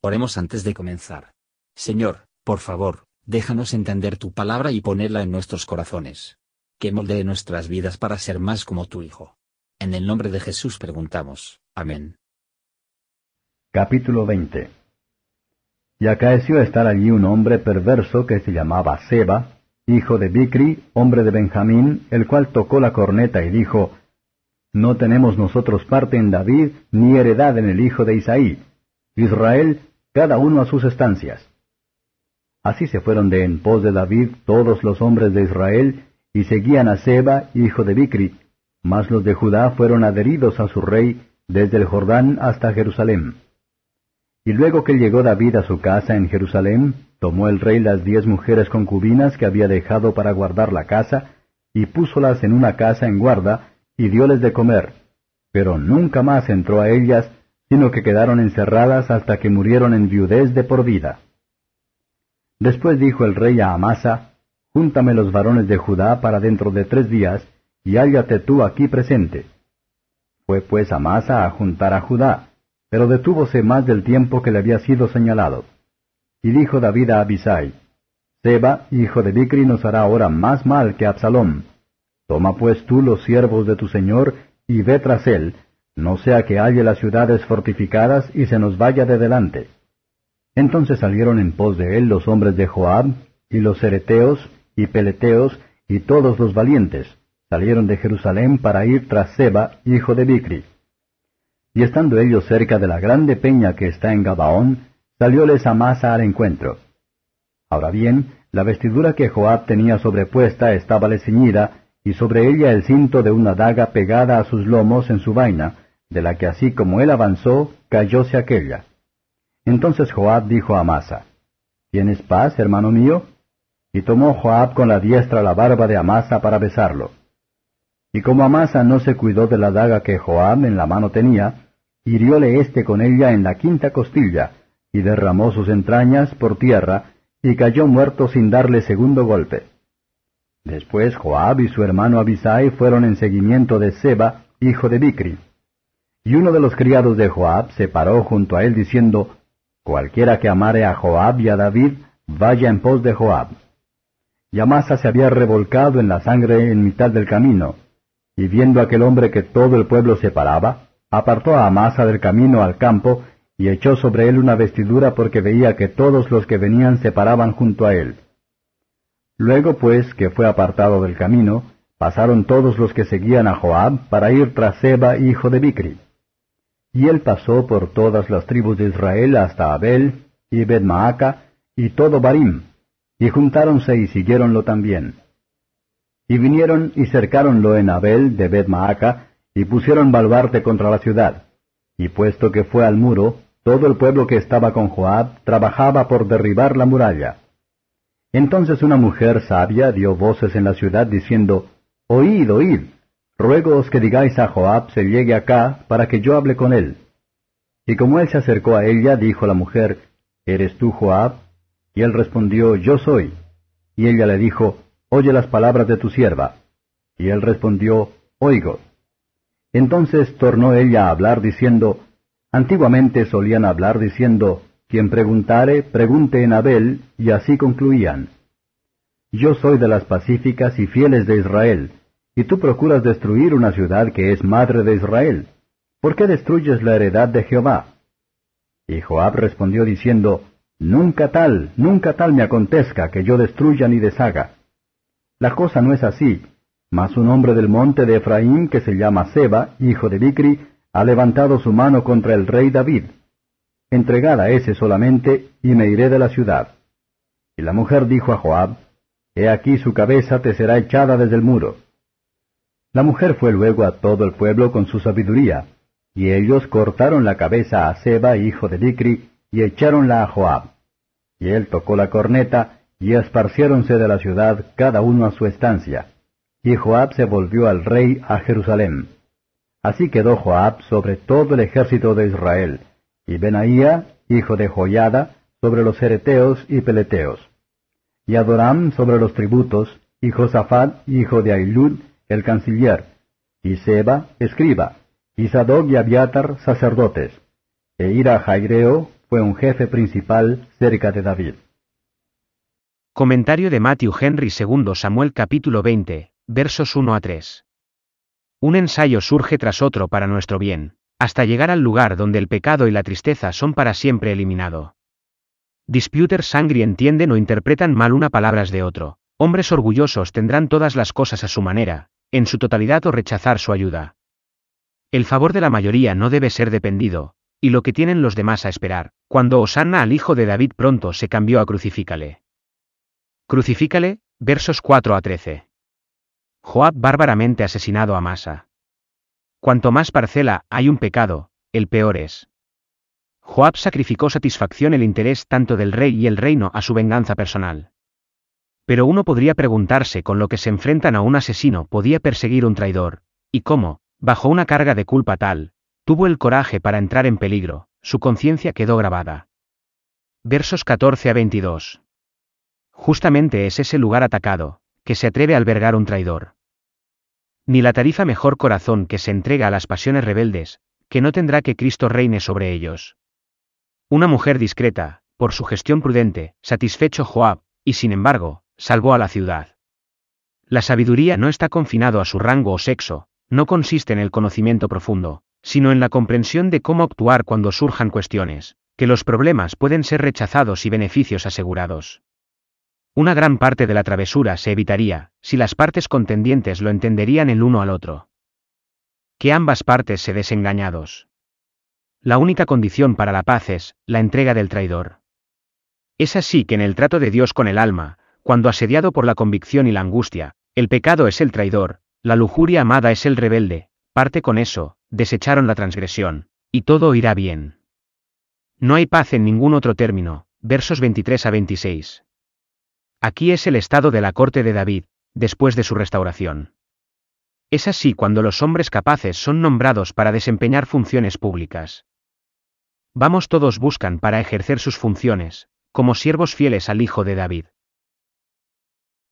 Oremos antes de comenzar. Señor, por favor, déjanos entender tu palabra y ponerla en nuestros corazones. Que moldee nuestras vidas para ser más como tu Hijo. En el nombre de Jesús preguntamos. Amén. Capítulo 20 Y acaeció estar allí un hombre perverso que se llamaba Seba, hijo de Bicri, hombre de Benjamín, el cual tocó la corneta y dijo, No tenemos nosotros parte en David, ni heredad en el hijo de Isaí. Israel cada uno a sus estancias. Así se fueron de en pos de David todos los hombres de Israel, y seguían a Seba, hijo de Bicri, mas los de Judá fueron adheridos a su rey desde el Jordán hasta Jerusalén. Y luego que llegó David a su casa en Jerusalén, tomó el rey las diez mujeres concubinas que había dejado para guardar la casa, y púsolas en una casa en guarda, y dióles de comer, pero nunca más entró a ellas, sino que quedaron encerradas hasta que murieron en viudez de por vida. Después dijo el rey a Amasa, Júntame los varones de Judá para dentro de tres días, y hállate tú aquí presente. Fue pues Amasa a juntar a Judá, pero detúvose más del tiempo que le había sido señalado. Y dijo David a Abisai, Seba, hijo de Bicri, nos hará ahora más mal que Absalom. Toma pues tú los siervos de tu señor, y ve tras él, no sea que halle las ciudades fortificadas y se nos vaya de delante. Entonces salieron en pos de él los hombres de Joab, y los cereteos, y peleteos, y todos los valientes, salieron de Jerusalén para ir tras Seba, hijo de Bicri. Y estando ellos cerca de la grande peña que está en Gabaón, salióles Amasa al encuentro. Ahora bien, la vestidura que Joab tenía sobrepuesta estábale ceñida, y sobre ella el cinto de una daga pegada a sus lomos en su vaina, de la que así como él avanzó, cayóse aquella. Entonces Joab dijo a Amasa, ¿Tienes paz, hermano mío? Y tomó Joab con la diestra la barba de Amasa para besarlo. Y como Amasa no se cuidó de la daga que Joab en la mano tenía, hirióle éste con ella en la quinta costilla, y derramó sus entrañas por tierra, y cayó muerto sin darle segundo golpe. Después Joab y su hermano Abisai fueron en seguimiento de Seba, hijo de Bicri. Y uno de los criados de Joab se paró junto a él diciendo, Cualquiera que amare a Joab y a David, vaya en pos de Joab. Y Amasa se había revolcado en la sangre en mitad del camino, y viendo aquel hombre que todo el pueblo se paraba, apartó a Amasa del camino al campo, y echó sobre él una vestidura porque veía que todos los que venían se paraban junto a él. Luego pues que fue apartado del camino, pasaron todos los que seguían a Joab para ir tras Seba hijo de Bicri. Y él pasó por todas las tribus de Israel hasta Abel, y Bedmaaca, y todo Barim, y juntáronse y siguiéronlo también. Y vinieron y cercáronlo en Abel de Bedmaaca, y pusieron baluarte contra la ciudad. Y puesto que fue al muro, todo el pueblo que estaba con Joab trabajaba por derribar la muralla. Entonces una mujer sabia dio voces en la ciudad diciendo, Oíd, oíd, Ruegoos que digáis a Joab se llegue acá, para que yo hable con él. Y como él se acercó a ella, dijo la mujer, ¿Eres tú Joab? Y él respondió, Yo soy. Y ella le dijo, Oye las palabras de tu sierva. Y él respondió, Oigo. Entonces tornó ella a hablar diciendo, Antiguamente solían hablar diciendo, Quien preguntare, pregunte en Abel, y así concluían. Yo soy de las pacíficas y fieles de Israel, y tú procuras destruir una ciudad que es madre de Israel. ¿Por qué destruyes la heredad de Jehová? Y Joab respondió diciendo, Nunca tal, nunca tal me acontezca que yo destruya ni deshaga. La cosa no es así, mas un hombre del monte de Efraín que se llama Seba, hijo de Bicri, ha levantado su mano contra el rey David. Entregad a ese solamente, y me iré de la ciudad. Y la mujer dijo a Joab, He aquí su cabeza te será echada desde el muro. La mujer fue luego a todo el pueblo con su sabiduría, y ellos cortaron la cabeza a Seba, hijo de Dicri, y echáronla a Joab. Y él tocó la corneta, y esparciéronse de la ciudad cada uno a su estancia. Y Joab se volvió al rey a Jerusalén. Así quedó Joab sobre todo el ejército de Israel, y Benaía, hijo de Joyada, sobre los hereteos y peleteos. Y Adoram sobre los tributos, y Josafat, hijo de Ailud, el canciller, y Seba, escriba, y Sadoc y Abiatar, sacerdotes, e Ira Jaireo, fue un jefe principal cerca de David. Comentario de Matthew Henry II Samuel capítulo 20, versos 1 a 3. Un ensayo surge tras otro para nuestro bien, hasta llegar al lugar donde el pecado y la tristeza son para siempre eliminado. Disputers sangri entienden o interpretan mal una palabras de otro. Hombres orgullosos tendrán todas las cosas a su manera, en su totalidad o rechazar su ayuda. El favor de la mayoría no debe ser dependido, y lo que tienen los demás a esperar. Cuando Osanna al hijo de David pronto se cambió a crucifícale. Crucifícale, versos 4 a 13. Joab bárbaramente asesinado a Masa. Cuanto más parcela hay un pecado, el peor es. Joab sacrificó satisfacción el interés tanto del rey y el reino a su venganza personal. Pero uno podría preguntarse con lo que se enfrentan a un asesino podía perseguir un traidor, y cómo, bajo una carga de culpa tal, tuvo el coraje para entrar en peligro, su conciencia quedó grabada. Versos 14 a 22. Justamente es ese lugar atacado, que se atreve a albergar un traidor. Ni la tarifa mejor corazón que se entrega a las pasiones rebeldes, que no tendrá que Cristo reine sobre ellos. Una mujer discreta, por su gestión prudente, satisfecho Joab, y sin embargo, salvó a la ciudad. La sabiduría no está confinado a su rango o sexo, no consiste en el conocimiento profundo, sino en la comprensión de cómo actuar cuando surjan cuestiones, que los problemas pueden ser rechazados y beneficios asegurados. Una gran parte de la travesura se evitaría, si las partes contendientes lo entenderían el uno al otro. Que ambas partes se desengañados. La única condición para la paz es, la entrega del traidor. Es así que en el trato de Dios con el alma, cuando asediado por la convicción y la angustia, el pecado es el traidor, la lujuria amada es el rebelde, parte con eso, desecharon la transgresión, y todo irá bien. No hay paz en ningún otro término, versos 23 a 26. Aquí es el estado de la corte de David, después de su restauración. Es así cuando los hombres capaces son nombrados para desempeñar funciones públicas. Vamos todos buscan para ejercer sus funciones, como siervos fieles al Hijo de David.